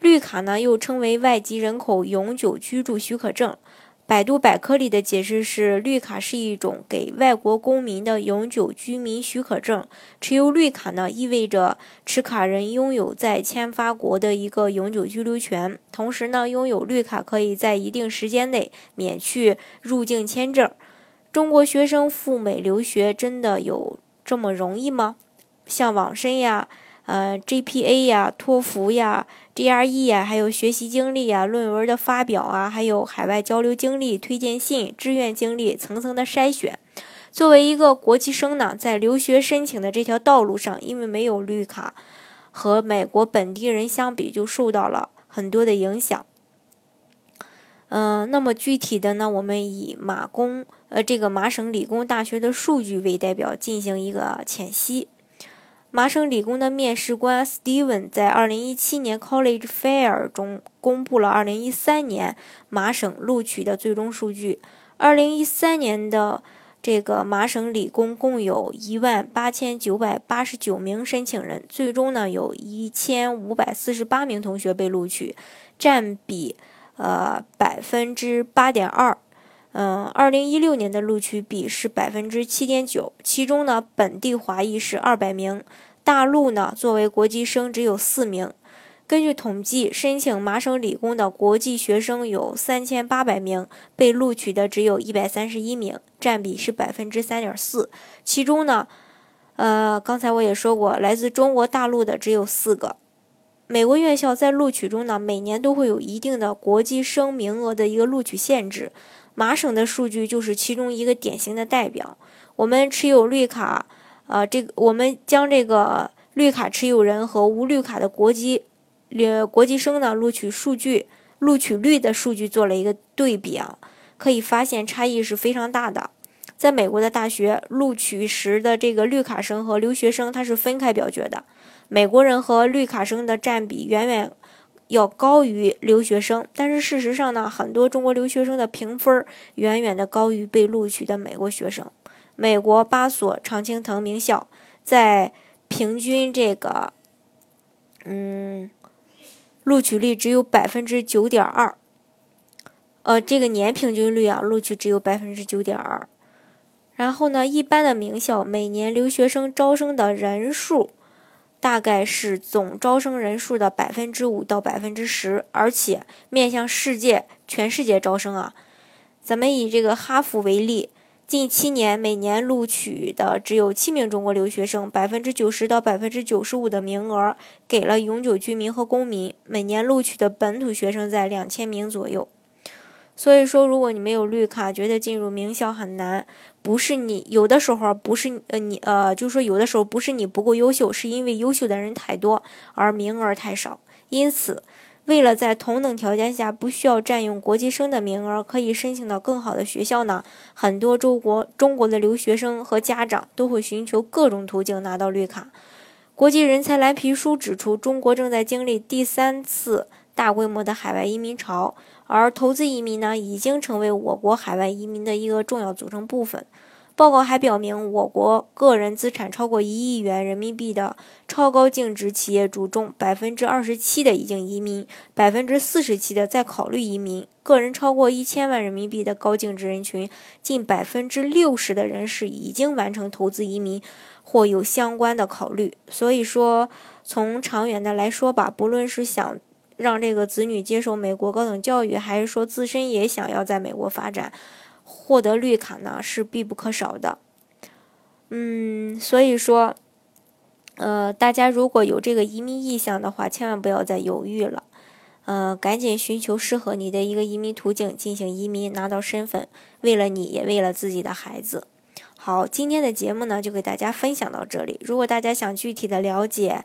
绿卡呢，又称为外籍人口永久居住许可证。百度百科里的解释是，绿卡是一种给外国公民的永久居民许可证。持有绿卡呢，意味着持卡人拥有在签发国的一个永久居留权。同时呢，拥有绿卡可以在一定时间内免去入境签证。中国学生赴美留学真的有这么容易吗？像网申呀。呃，GPA 呀，托福呀，GRE 呀，还有学习经历呀，论文的发表啊，还有海外交流经历、推荐信、志愿经历，层层的筛选。作为一个国际生呢，在留学申请的这条道路上，因为没有绿卡，和美国本地人相比，就受到了很多的影响。嗯，那么具体的呢，我们以马工，呃，这个麻省理工大学的数据为代表，进行一个浅析。麻省理工的面试官 Steven 在2017年 College Fair 中公布了2013年麻省录取的最终数据。2013年的这个麻省理工共有一万八千九百八十九名申请人，最终呢有一千五百四十八名同学被录取，占比呃百分之八点二。嗯，二零一六年的录取比是百分之七点九，其中呢，本地华裔是二百名，大陆呢作为国际生只有四名。根据统计，申请麻省理工的国际学生有三千八百名，被录取的只有一百三十一名，占比是百分之三点四。其中呢，呃，刚才我也说过，来自中国大陆的只有四个。美国院校在录取中呢，每年都会有一定的国际生名额的一个录取限制。麻省的数据就是其中一个典型的代表。我们持有绿卡，呃，这个我们将这个绿卡持有人和无绿卡的国际，呃，国际生呢录取数据、录取率的数据做了一个对比啊，可以发现差异是非常大的。在美国的大学录取时的这个绿卡生和留学生，它是分开表决的。美国人和绿卡生的占比远远。要高于留学生，但是事实上呢，很多中国留学生的评分远远的高于被录取的美国学生。美国八所常青藤名校在平均这个，嗯，录取率只有百分之九点二，呃，这个年平均率啊，录取只有百分之九点二。然后呢，一般的名校每年留学生招生的人数。大概是总招生人数的百分之五到百分之十，而且面向世界全世界招生啊。咱们以这个哈佛为例，近七年每年录取的只有七名中国留学生，百分之九十到百分之九十五的名额给了永久居民和公民，每年录取的本土学生在两千名左右。所以说，如果你没有绿卡，觉得进入名校很难，不是你有的时候不是呃你呃，就是说有的时候不是你不够优秀，是因为优秀的人太多，而名额太少。因此，为了在同等条件下不需要占用国际生的名额，可以申请到更好的学校呢，很多中国中国的留学生和家长都会寻求各种途径拿到绿卡。国际人才蓝皮书指出，中国正在经历第三次大规模的海外移民潮。而投资移民呢，已经成为我国海外移民的一个重要组成部分。报告还表明，我国个人资产超过一亿元人民币的超高净值企业主中，百分之二十七的已经移民，百分之四十七的在考虑移民。个人超过一千万人民币的高净值人群，近百分之六十的人士已经完成投资移民或有相关的考虑。所以说，从长远的来说吧，不论是想。让这个子女接受美国高等教育，还是说自身也想要在美国发展，获得绿卡呢，是必不可少的。嗯，所以说，呃，大家如果有这个移民意向的话，千万不要再犹豫了，呃，赶紧寻求适合你的一个移民途径进行移民，拿到身份，为了你也为了自己的孩子。好，今天的节目呢，就给大家分享到这里。如果大家想具体的了解，